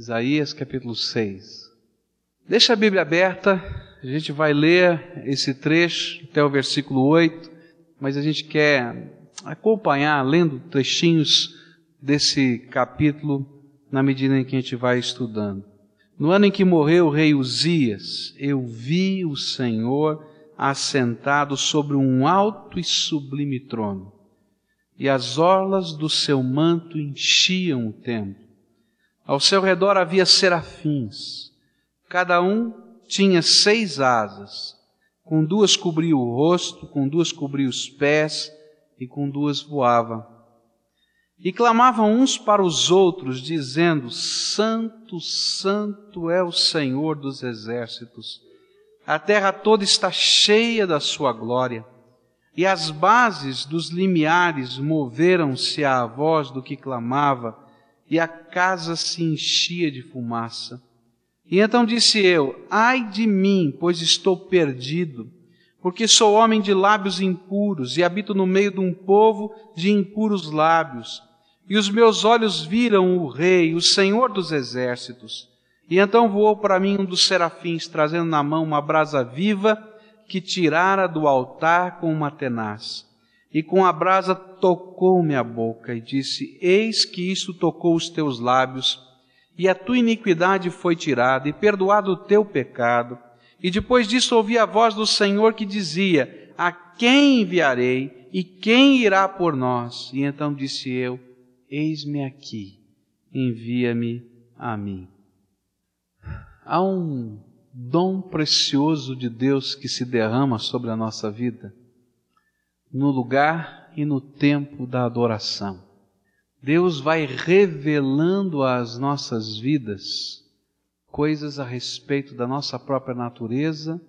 Isaías capítulo 6. Deixa a Bíblia aberta, a gente vai ler esse trecho até o versículo 8, mas a gente quer acompanhar lendo trechinhos desse capítulo na medida em que a gente vai estudando. No ano em que morreu o rei Uzias, eu vi o Senhor assentado sobre um alto e sublime trono, e as orlas do seu manto enchiam o templo. Ao seu redor havia serafins, cada um tinha seis asas, com duas cobria o rosto, com duas cobria os pés, e com duas voava. E clamavam uns para os outros, dizendo: Santo, Santo é o Senhor dos exércitos. A terra toda está cheia da sua glória. E as bases dos limiares moveram-se à voz do que clamava, e a casa se enchia de fumaça. E então disse eu: Ai de mim, pois estou perdido porque sou homem de lábios impuros e habito no meio de um povo de impuros lábios. E os meus olhos viram o Rei, o Senhor dos exércitos. E então voou para mim um dos serafins, trazendo na mão uma brasa viva que tirara do altar com uma tenaz. E com a brasa tocou-me a boca e disse: Eis que isto tocou os teus lábios, e a tua iniquidade foi tirada, e perdoado o teu pecado e depois disso ouvi a voz do Senhor que dizia: A quem enviarei e quem irá por nós? E então disse eu: Eis-me aqui, envia-me a mim. Há um dom precioso de Deus que se derrama sobre a nossa vida no lugar e no tempo da adoração. Deus vai revelando às nossas vidas coisas a respeito da nossa própria natureza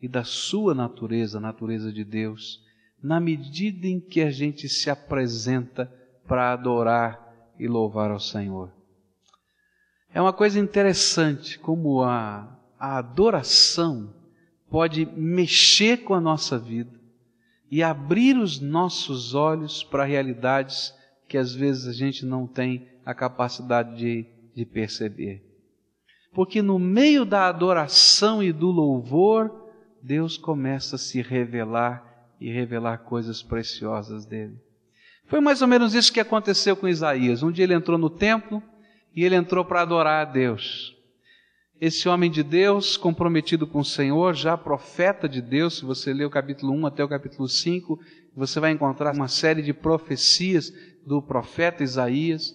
e da sua natureza, a natureza de Deus, na medida em que a gente se apresenta para adorar e louvar ao Senhor. É uma coisa interessante como a, a adoração pode mexer com a nossa vida e abrir os nossos olhos para realidades que às vezes a gente não tem a capacidade de, de perceber porque no meio da adoração e do louvor, Deus começa a se revelar e revelar coisas preciosas dele. Foi mais ou menos isso que aconteceu com Isaías. Um dia ele entrou no templo e ele entrou para adorar a Deus. Esse homem de Deus, comprometido com o Senhor, já profeta de Deus, se você ler o capítulo 1 até o capítulo 5, você vai encontrar uma série de profecias do profeta Isaías.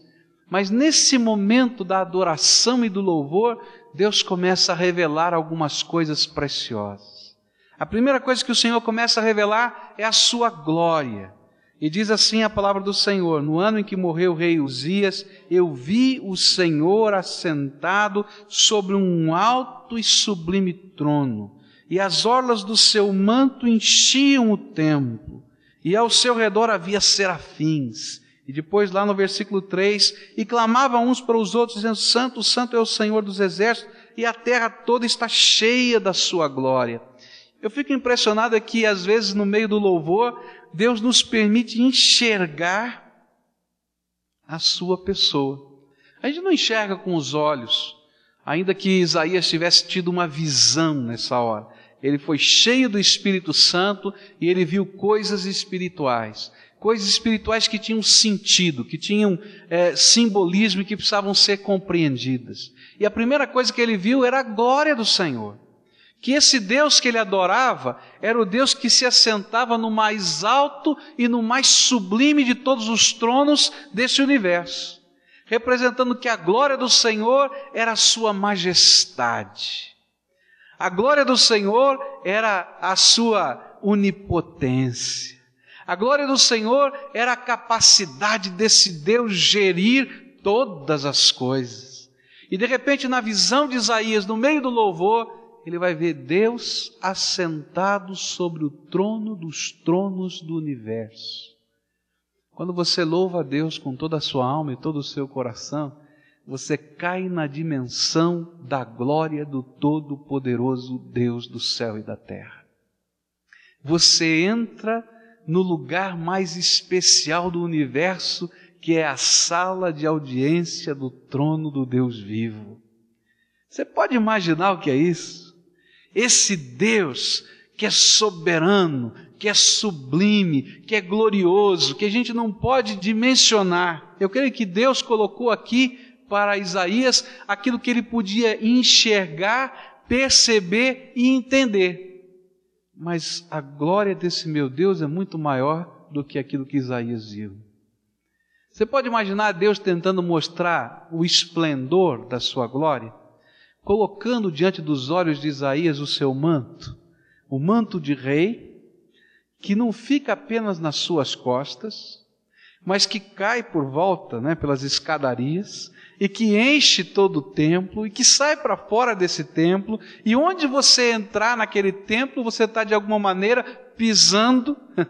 Mas nesse momento da adoração e do louvor, Deus começa a revelar algumas coisas preciosas. A primeira coisa que o Senhor começa a revelar é a sua glória. E diz assim a palavra do Senhor: No ano em que morreu o rei Uzias, eu vi o Senhor assentado sobre um alto e sublime trono, e as orlas do seu manto enchiam o templo, e ao seu redor havia serafins e depois, lá no versículo 3, e clamavam uns para os outros, dizendo: Santo, Santo é o Senhor dos exércitos, e a terra toda está cheia da sua glória. Eu fico impressionado é que, às vezes, no meio do louvor, Deus nos permite enxergar a sua pessoa. A gente não enxerga com os olhos, ainda que Isaías tivesse tido uma visão nessa hora. Ele foi cheio do Espírito Santo e ele viu coisas espirituais coisas espirituais que tinham sentido, que tinham é, simbolismo e que precisavam ser compreendidas. E a primeira coisa que ele viu era a glória do Senhor. Que esse Deus que ele adorava era o Deus que se assentava no mais alto e no mais sublime de todos os tronos desse universo, representando que a glória do Senhor era a sua majestade. A glória do Senhor era a sua onipotência. A glória do Senhor era a capacidade desse Deus gerir todas as coisas. E de repente, na visão de Isaías, no meio do louvor, ele vai ver Deus assentado sobre o trono dos tronos do universo. Quando você louva a Deus com toda a sua alma e todo o seu coração, você cai na dimensão da glória do Todo-Poderoso Deus do céu e da terra. Você entra no lugar mais especial do universo, que é a sala de audiência do trono do Deus vivo. Você pode imaginar o que é isso? Esse Deus que é soberano, que é sublime, que é glorioso, que a gente não pode dimensionar. Eu creio que Deus colocou aqui para Isaías aquilo que ele podia enxergar, perceber e entender. Mas a glória desse meu Deus é muito maior do que aquilo que Isaías viu. Você pode imaginar Deus tentando mostrar o esplendor da sua glória, colocando diante dos olhos de Isaías o seu manto, o manto de rei, que não fica apenas nas suas costas, mas que cai por volta, né, pelas escadarias, e que enche todo o templo, e que sai para fora desse templo, e onde você entrar naquele templo, você está de alguma maneira pisando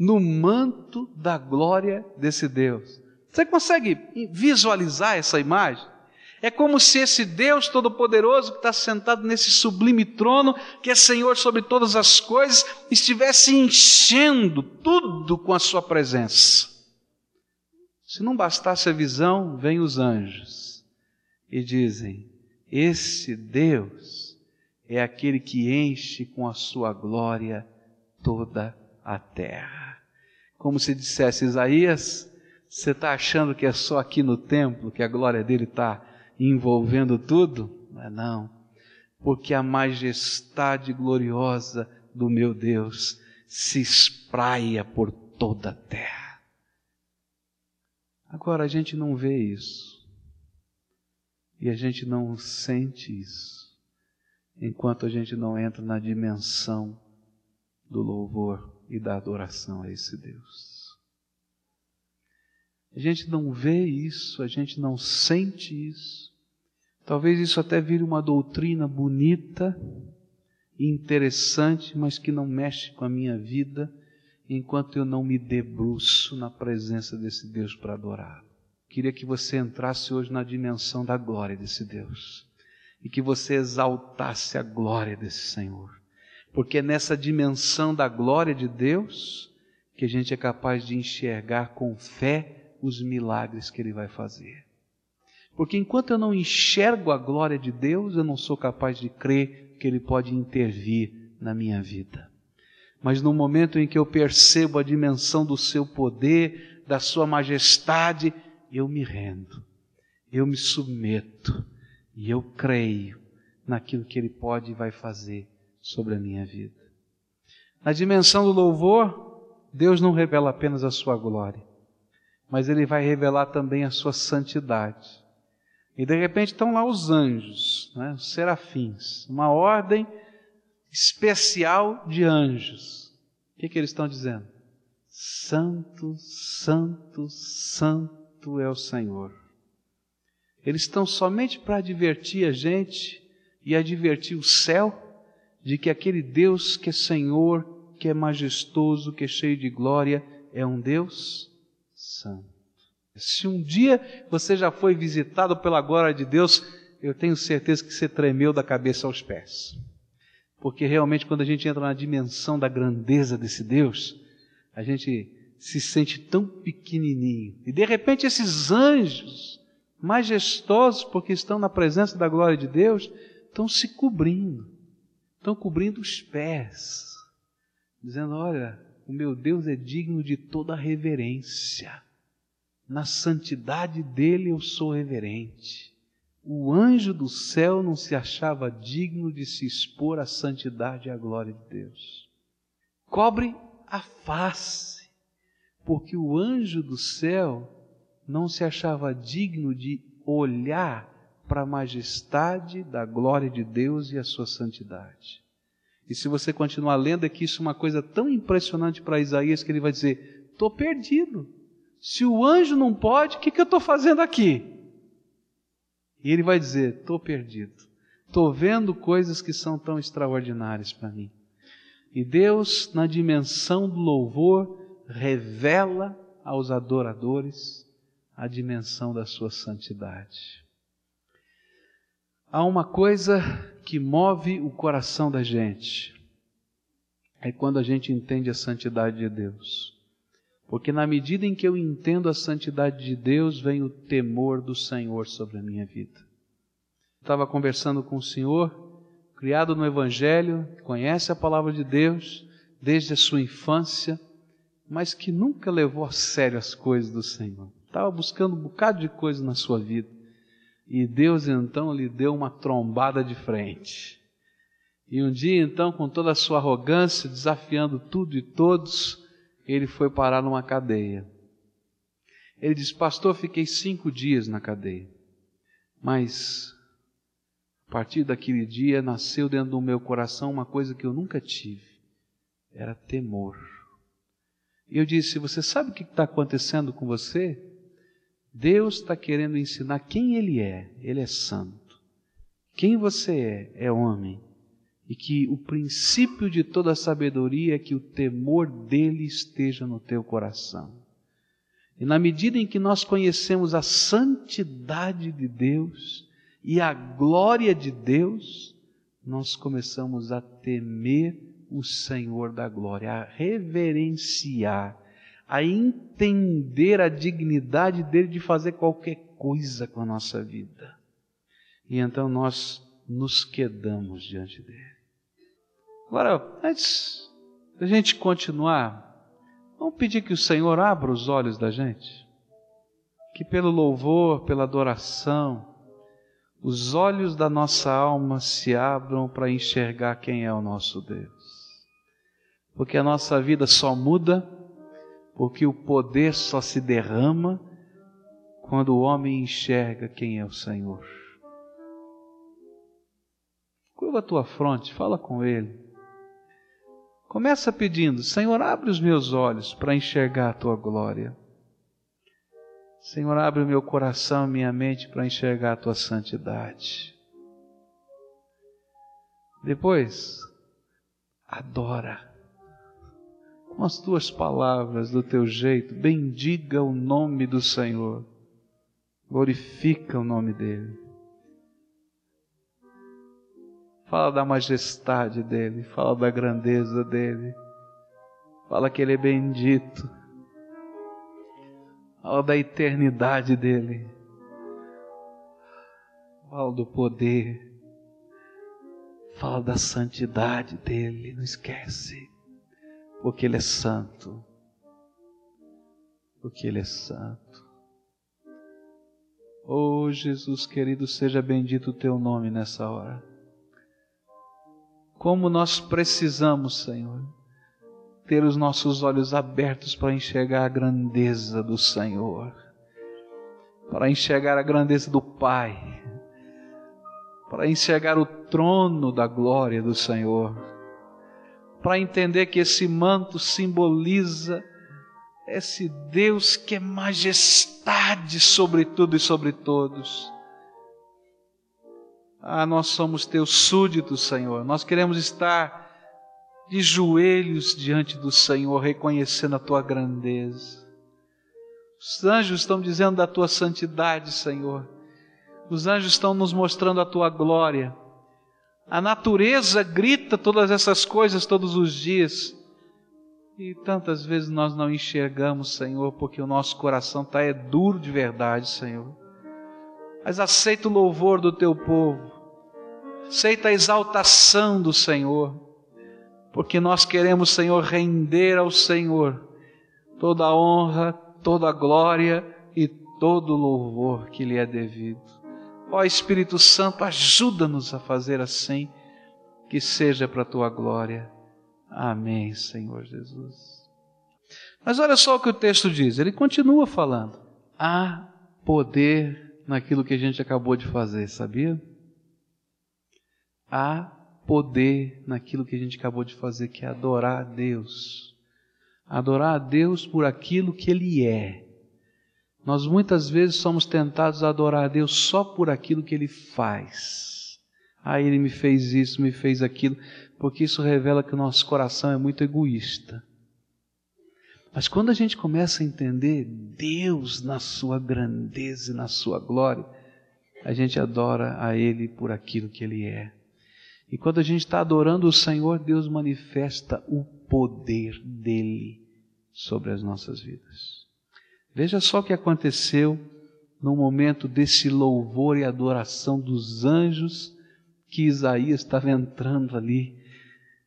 no manto da glória desse Deus. Você consegue visualizar essa imagem? É como se esse Deus Todo-Poderoso que está sentado nesse sublime trono, que é Senhor sobre todas as coisas, estivesse enchendo tudo com a Sua presença. Se não bastasse a visão, vêm os anjos e dizem: Esse Deus é aquele que enche com a Sua glória toda a terra. Como se dissesse Isaías, você está achando que é só aqui no templo que a glória dele está envolvendo tudo? Não é não. Porque a majestade gloriosa do meu Deus se espraia por toda a terra. Agora a gente não vê isso. E a gente não sente isso. Enquanto a gente não entra na dimensão do louvor e da adoração a esse Deus. A gente não vê isso, a gente não sente isso. Talvez isso até vire uma doutrina bonita interessante, mas que não mexe com a minha vida enquanto eu não me debruço na presença desse Deus para adorá-lo. Queria que você entrasse hoje na dimensão da glória desse Deus e que você exaltasse a glória desse Senhor, porque é nessa dimensão da glória de Deus que a gente é capaz de enxergar com fé os milagres que Ele vai fazer. Porque enquanto eu não enxergo a glória de Deus, eu não sou capaz de crer que Ele pode intervir na minha vida. Mas no momento em que eu percebo a dimensão do Seu poder, da Sua majestade, eu me rendo, eu me submeto e eu creio naquilo que Ele pode e vai fazer sobre a minha vida. Na dimensão do louvor, Deus não revela apenas a Sua glória, mas ele vai revelar também a sua santidade. E de repente estão lá os anjos, né, os serafins, uma ordem especial de anjos. O que, que eles estão dizendo? Santo, Santo, Santo é o Senhor. Eles estão somente para advertir a gente e advertir o céu de que aquele Deus que é Senhor, que é majestoso, que é cheio de glória, é um Deus Santo. Se um dia você já foi visitado pela glória de Deus, eu tenho certeza que você tremeu da cabeça aos pés. Porque realmente, quando a gente entra na dimensão da grandeza desse Deus, a gente se sente tão pequenininho. E de repente, esses anjos, majestosos, porque estão na presença da glória de Deus, estão se cobrindo, estão cobrindo os pés, dizendo: Olha, o meu Deus é digno de toda reverência. Na santidade dele eu sou reverente. O anjo do céu não se achava digno de se expor à santidade e à glória de Deus. Cobre a face, porque o anjo do céu não se achava digno de olhar para a majestade da glória de Deus e a sua santidade. E se você continuar lendo aqui, isso é uma coisa tão impressionante para Isaías que ele vai dizer: estou perdido. Se o anjo não pode, o que, que eu estou fazendo aqui? E ele vai dizer: estou perdido. Estou vendo coisas que são tão extraordinárias para mim. E Deus, na dimensão do louvor, revela aos adoradores a dimensão da sua santidade. Há uma coisa que move o coração da gente. É quando a gente entende a santidade de Deus. Porque na medida em que eu entendo a santidade de Deus, vem o temor do Senhor sobre a minha vida. Estava conversando com o Senhor, criado no Evangelho, conhece a palavra de Deus desde a sua infância, mas que nunca levou a sério as coisas do Senhor. Estava buscando um bocado de coisa na sua vida. E Deus então lhe deu uma trombada de frente. E um dia então, com toda a sua arrogância, desafiando tudo e todos, ele foi parar numa cadeia. Ele disse: Pastor, fiquei cinco dias na cadeia, mas a partir daquele dia nasceu dentro do meu coração uma coisa que eu nunca tive: era temor. E eu disse: Você sabe o que está acontecendo com você? Deus está querendo ensinar quem Ele é. Ele é santo. Quem você é, é homem e que o princípio de toda sabedoria é que o temor dele esteja no teu coração. E na medida em que nós conhecemos a santidade de Deus e a glória de Deus, nós começamos a temer o Senhor da glória, a reverenciar, a entender a dignidade dele de fazer qualquer coisa com a nossa vida. E então nós nos quedamos diante dele. Agora, antes da gente continuar, vamos pedir que o Senhor abra os olhos da gente. Que pelo louvor, pela adoração, os olhos da nossa alma se abram para enxergar quem é o nosso Deus. Porque a nossa vida só muda, porque o poder só se derrama quando o homem enxerga quem é o Senhor. Curva a tua fronte, fala com Ele. Começa pedindo: Senhor, abre os meus olhos para enxergar a tua glória. Senhor, abre o meu coração, minha mente para enxergar a tua santidade. Depois, adora com as tuas palavras, do teu jeito, bendiga o nome do Senhor, glorifica o nome dEle. Fala da majestade dele, fala da grandeza dele, fala que ele é bendito, fala da eternidade dele, fala do poder, fala da santidade dele, não esquece, porque ele é santo, porque ele é santo. Oh Jesus querido, seja bendito o teu nome nessa hora. Como nós precisamos, Senhor, ter os nossos olhos abertos para enxergar a grandeza do Senhor, para enxergar a grandeza do Pai, para enxergar o trono da glória do Senhor, para entender que esse manto simboliza esse Deus que é majestade sobre tudo e sobre todos ah, nós somos teus súditos, Senhor. Nós queremos estar de joelhos diante do Senhor, reconhecendo a tua grandeza. Os anjos estão dizendo da tua santidade, Senhor. Os anjos estão nos mostrando a tua glória. A natureza grita todas essas coisas todos os dias. E tantas vezes nós não enxergamos, Senhor, porque o nosso coração está é duro de verdade, Senhor. Mas aceita o louvor do teu povo aceita a exaltação do Senhor, porque nós queremos, Senhor, render ao Senhor toda a honra, toda a glória e todo o louvor que lhe é devido. Ó Espírito Santo, ajuda-nos a fazer assim, que seja para a tua glória. Amém, Senhor Jesus. Mas olha só o que o texto diz, ele continua falando. Há poder naquilo que a gente acabou de fazer, sabia? Há poder naquilo que a gente acabou de fazer, que é adorar a Deus. Adorar a Deus por aquilo que Ele é. Nós muitas vezes somos tentados a adorar a Deus só por aquilo que Ele faz. Ah, Ele me fez isso, me fez aquilo, porque isso revela que o nosso coração é muito egoísta. Mas quando a gente começa a entender Deus na sua grandeza e na sua glória, a gente adora a Ele por aquilo que Ele é. E quando a gente está adorando o Senhor, Deus manifesta o poder dele sobre as nossas vidas. Veja só o que aconteceu no momento desse louvor e adoração dos anjos que Isaías estava entrando ali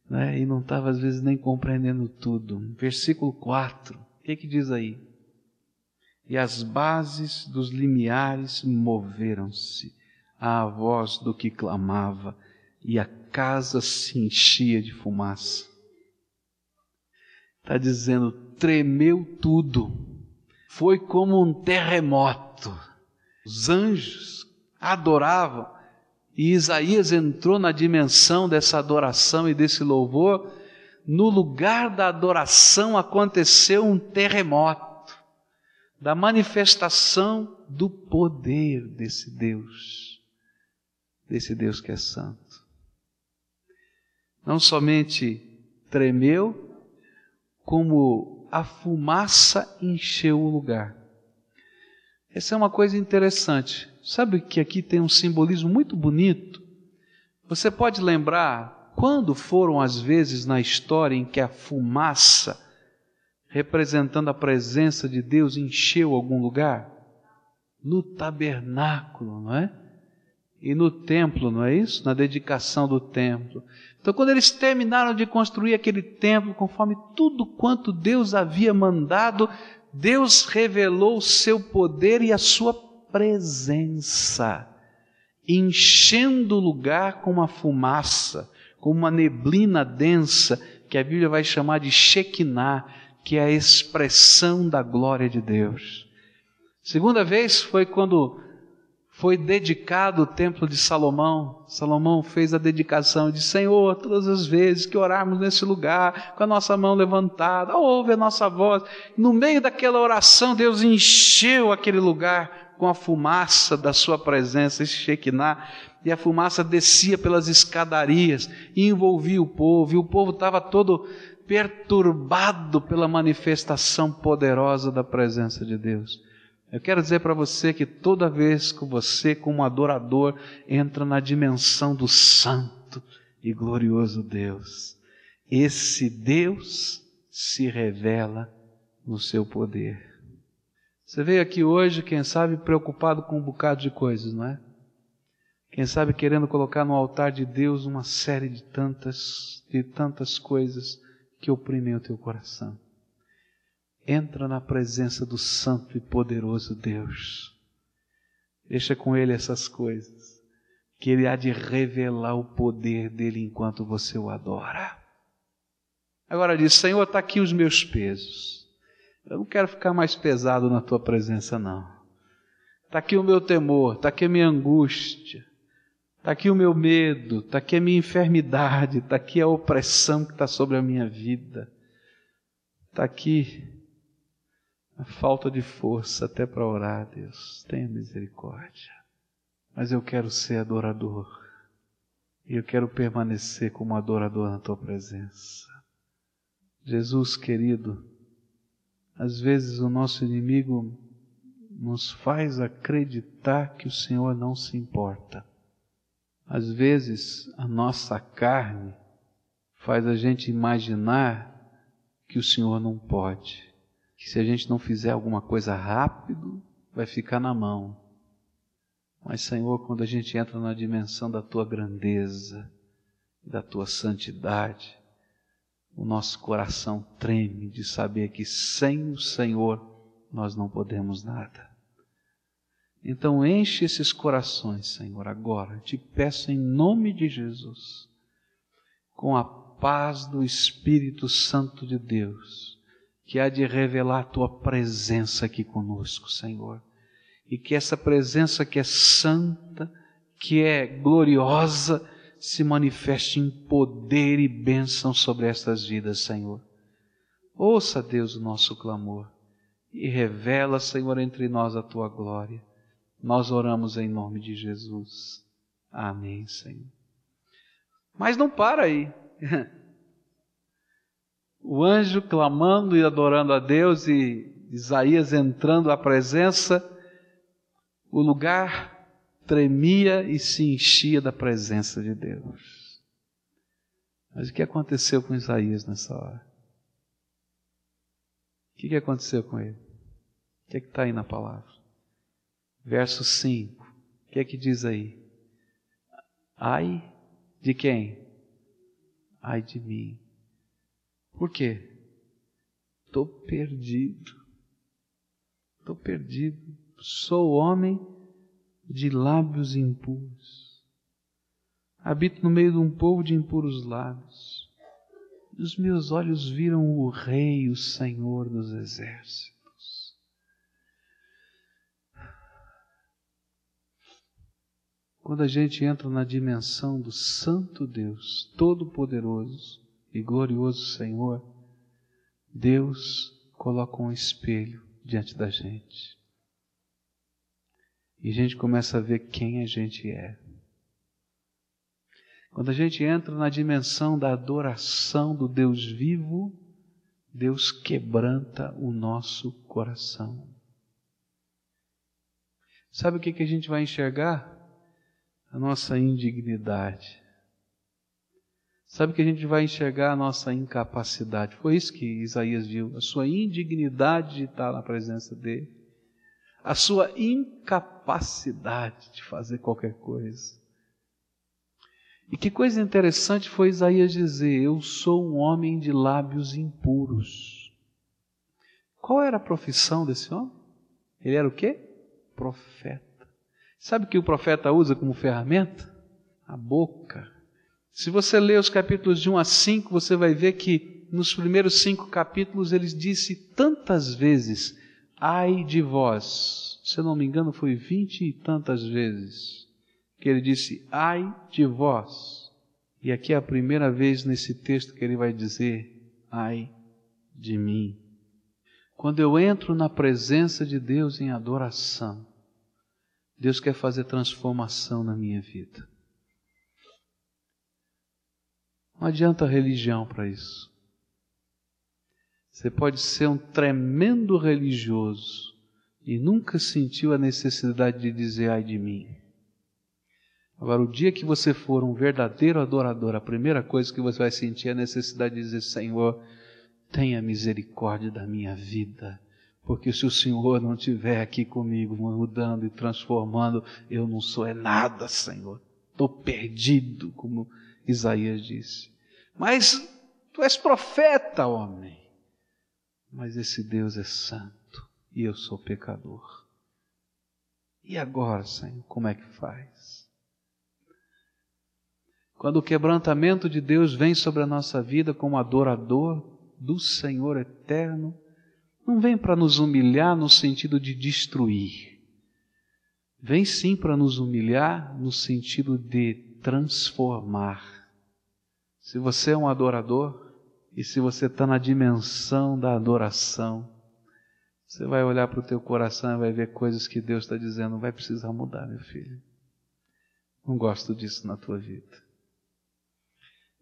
né, e não estava às vezes nem compreendendo tudo. Versículo 4, o que, que diz aí? E as bases dos limiares moveram-se à voz do que clamava, e a casa se enchia de fumaça. Está dizendo, tremeu tudo. Foi como um terremoto. Os anjos adoravam e Isaías entrou na dimensão dessa adoração e desse louvor. No lugar da adoração aconteceu um terremoto, da manifestação do poder desse Deus, desse Deus que é santo. Não somente tremeu, como a fumaça encheu o lugar. Essa é uma coisa interessante. Sabe que aqui tem um simbolismo muito bonito? Você pode lembrar quando foram as vezes na história em que a fumaça, representando a presença de Deus, encheu algum lugar? No tabernáculo, não é? E no templo, não é isso? Na dedicação do templo. Então, quando eles terminaram de construir aquele templo, conforme tudo quanto Deus havia mandado, Deus revelou o seu poder e a sua presença, enchendo o lugar com uma fumaça, com uma neblina densa, que a Bíblia vai chamar de Shekinah, que é a expressão da glória de Deus. Segunda vez foi quando foi dedicado o templo de Salomão. Salomão fez a dedicação de Senhor, todas as vezes que orarmos nesse lugar, com a nossa mão levantada, ouve a nossa voz. No meio daquela oração, Deus encheu aquele lugar com a fumaça da sua presença, esse Shekinah, e a fumaça descia pelas escadarias e envolvia o povo, e o povo estava todo perturbado pela manifestação poderosa da presença de Deus. Eu quero dizer para você que toda vez que você, como adorador, entra na dimensão do Santo e glorioso Deus, esse Deus se revela no seu poder. Você veio aqui hoje, quem sabe, preocupado com um bocado de coisas, não é? Quem sabe querendo colocar no altar de Deus uma série de tantas, de tantas coisas que oprimem o teu coração. Entra na presença do Santo e Poderoso Deus. Deixa com Ele essas coisas, que Ele há de revelar o poder dele enquanto você o adora. Agora diz: Senhor, está aqui os meus pesos. Eu não quero ficar mais pesado na tua presença, não. Está aqui o meu temor, está aqui a minha angústia, está aqui o meu medo, está aqui a minha enfermidade, está aqui a opressão que está sobre a minha vida, está aqui a falta de força até para orar, Deus, tenha misericórdia. Mas eu quero ser adorador. E eu quero permanecer como adorador na tua presença. Jesus querido, às vezes o nosso inimigo nos faz acreditar que o Senhor não se importa. Às vezes a nossa carne faz a gente imaginar que o Senhor não pode que se a gente não fizer alguma coisa rápido, vai ficar na mão. Mas, Senhor, quando a gente entra na dimensão da tua grandeza, da tua santidade, o nosso coração treme de saber que sem o Senhor nós não podemos nada. Então enche esses corações, Senhor, agora. Te peço em nome de Jesus, com a paz do Espírito Santo de Deus que há de revelar a tua presença aqui conosco, Senhor. E que essa presença que é santa, que é gloriosa, se manifeste em poder e bênção sobre estas vidas, Senhor. Ouça, Deus, o nosso clamor e revela, Senhor, entre nós a tua glória. Nós oramos em nome de Jesus. Amém, Senhor. Mas não para aí. o anjo clamando e adorando a Deus e Isaías entrando à presença, o lugar tremia e se enchia da presença de Deus. Mas o que aconteceu com Isaías nessa hora? que, que aconteceu com ele? O que é que está aí na palavra? Verso 5. O que é que diz aí? Ai de quem? Ai de mim. Por quê? Estou perdido. Estou perdido. Sou homem de lábios impuros. Habito no meio de um povo de impuros lábios. E os meus olhos viram o Rei, o Senhor dos Exércitos. Quando a gente entra na dimensão do Santo Deus, Todo-Poderoso e Glorioso Senhor, Deus coloca um espelho diante da gente. E a gente começa a ver quem a gente é. Quando a gente entra na dimensão da adoração do Deus vivo, Deus quebranta o nosso coração. Sabe o que, que a gente vai enxergar? a nossa indignidade. Sabe que a gente vai enxergar a nossa incapacidade. Foi isso que Isaías viu, a sua indignidade de estar na presença dele, a sua incapacidade de fazer qualquer coisa. E que coisa interessante foi Isaías dizer: Eu sou um homem de lábios impuros. Qual era a profissão desse homem? Ele era o quê? Profeta. Sabe o que o profeta usa como ferramenta? A boca. Se você ler os capítulos de 1 a 5, você vai ver que nos primeiros cinco capítulos ele disse tantas vezes: Ai de vós. Se eu não me engano, foi vinte e tantas vezes que ele disse: Ai de vós. E aqui é a primeira vez nesse texto que ele vai dizer: Ai de mim. Quando eu entro na presença de Deus em adoração, Deus quer fazer transformação na minha vida. Não adianta religião para isso. Você pode ser um tremendo religioso e nunca sentiu a necessidade de dizer ai de mim. Agora, o dia que você for um verdadeiro adorador, a primeira coisa que você vai sentir é a necessidade de dizer: Senhor, tenha misericórdia da minha vida porque se o Senhor não estiver aqui comigo, mudando e transformando, eu não sou é nada, Senhor. Estou perdido, como Isaías disse. Mas tu és profeta, homem. Mas esse Deus é santo e eu sou pecador. E agora, Senhor, como é que faz? Quando o quebrantamento de Deus vem sobre a nossa vida como adorador do Senhor eterno, não vem para nos humilhar no sentido de destruir. Vem sim para nos humilhar no sentido de transformar. Se você é um adorador e se você está na dimensão da adoração, você vai olhar para o teu coração e vai ver coisas que Deus está dizendo, vai precisar mudar, meu filho. Não gosto disso na tua vida.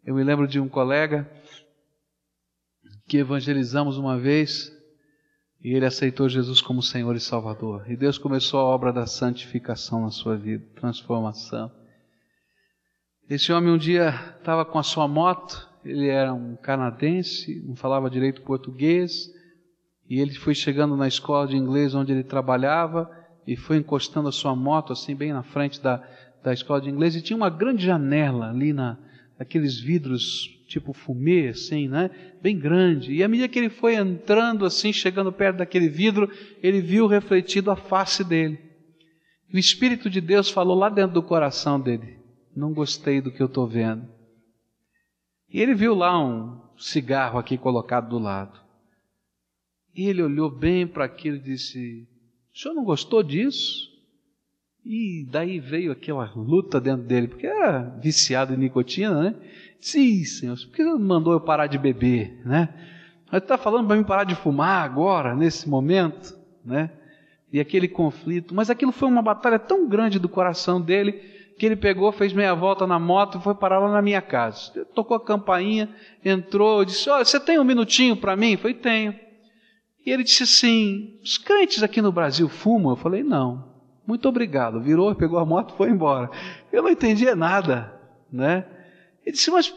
Eu me lembro de um colega que evangelizamos uma vez e ele aceitou Jesus como Senhor e Salvador. E Deus começou a obra da santificação na sua vida, transformação. Esse homem um dia estava com a sua moto, ele era um canadense, não falava direito português, e ele foi chegando na escola de inglês onde ele trabalhava e foi encostando a sua moto assim bem na frente da, da escola de inglês e tinha uma grande janela ali na aqueles vidros tipo fumê, assim, né? Bem grande. E à medida que ele foi entrando, assim, chegando perto daquele vidro, ele viu refletido a face dele. O Espírito de Deus falou lá dentro do coração dele: Não gostei do que eu estou vendo. E ele viu lá um cigarro aqui colocado do lado. E ele olhou bem para aquilo e disse: O senhor não gostou disso? E daí veio aquela luta dentro dele, porque era viciado em nicotina, né? Sim, Senhor, por que mandou eu parar de beber, né? Mas está falando para mim parar de fumar agora, nesse momento, né? E aquele conflito, mas aquilo foi uma batalha tão grande do coração dele que ele pegou, fez meia volta na moto e foi parar lá na minha casa. Tocou a campainha, entrou, disse: Olha, você tem um minutinho para mim? Eu falei: Tenho. E ele disse assim: Os crentes aqui no Brasil fumam? Eu falei: Não. Muito obrigado. Virou, pegou a moto e foi embora. Eu não entendia nada, né? Ele disse, mas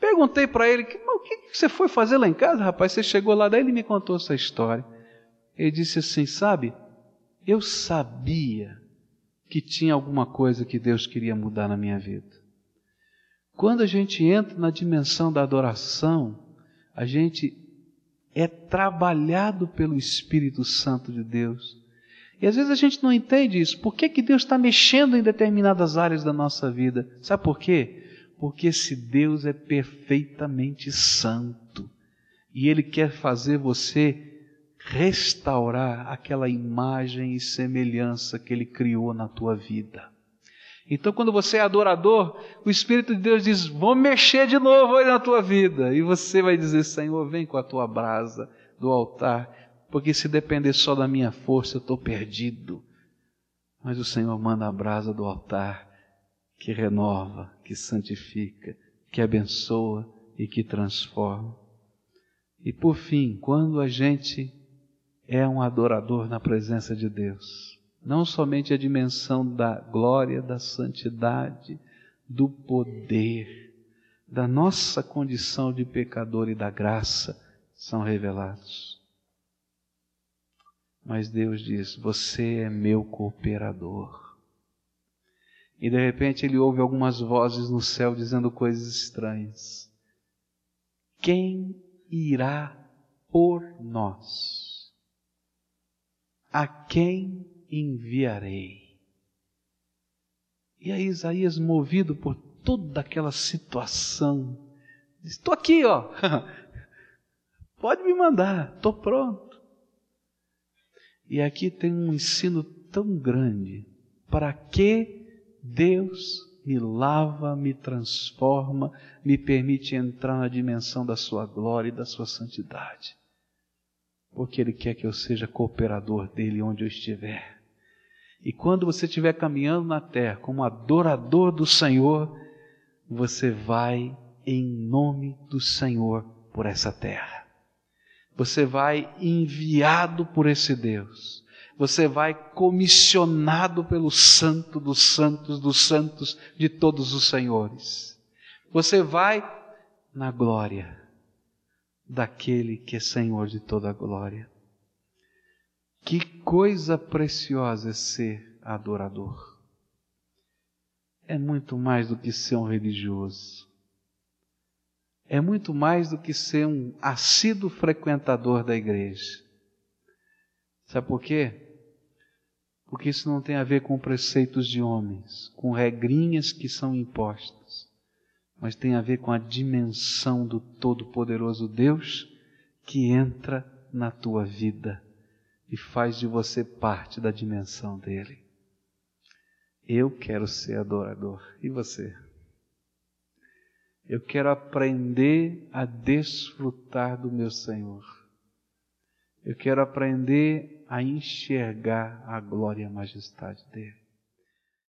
Perguntei para ele, o que você foi fazer lá em casa, rapaz? Você chegou lá, daí ele me contou essa história. Ele disse assim: Sabe, eu sabia que tinha alguma coisa que Deus queria mudar na minha vida. Quando a gente entra na dimensão da adoração, a gente é trabalhado pelo Espírito Santo de Deus. E às vezes a gente não entende isso. Por que, que Deus está mexendo em determinadas áreas da nossa vida? Sabe por quê? Porque esse Deus é perfeitamente santo. E Ele quer fazer você restaurar aquela imagem e semelhança que Ele criou na tua vida. Então, quando você é adorador, o Espírito de Deus diz: Vou mexer de novo aí na tua vida. E você vai dizer: Senhor, vem com a tua brasa do altar, porque se depender só da minha força, eu estou perdido. Mas o Senhor manda a brasa do altar que renova, que santifica, que abençoa e que transforma. E por fim, quando a gente é um adorador na presença de Deus. Não somente a dimensão da glória, da santidade, do poder, da nossa condição de pecador e da graça são revelados. Mas Deus diz: Você é meu cooperador. E de repente ele ouve algumas vozes no céu dizendo coisas estranhas. Quem irá por nós? A quem enviarei? E aí Isaías, movido por toda aquela situação, diz: Estou aqui, ó. Pode me mandar, estou pronto. E aqui tem um ensino tão grande. Para que Deus me lava, me transforma, me permite entrar na dimensão da sua glória e da sua santidade? Porque Ele quer que eu seja cooperador dele onde eu estiver. E quando você estiver caminhando na terra como adorador do Senhor, você vai em nome do Senhor por essa terra. Você vai enviado por esse Deus. Você vai comissionado pelo Santo dos Santos dos Santos de todos os Senhores. Você vai na glória daquele que é Senhor de toda a glória. Que coisa preciosa é ser adorador. É muito mais do que ser um religioso. É muito mais do que ser um assíduo frequentador da igreja. Sabe por quê? Porque isso não tem a ver com preceitos de homens, com regrinhas que são impostas mas tem a ver com a dimensão do Todo-Poderoso Deus que entra na tua vida e faz de você parte da dimensão dele. Eu quero ser adorador. E você? Eu quero aprender a desfrutar do meu Senhor. Eu quero aprender a enxergar a glória e a majestade dele.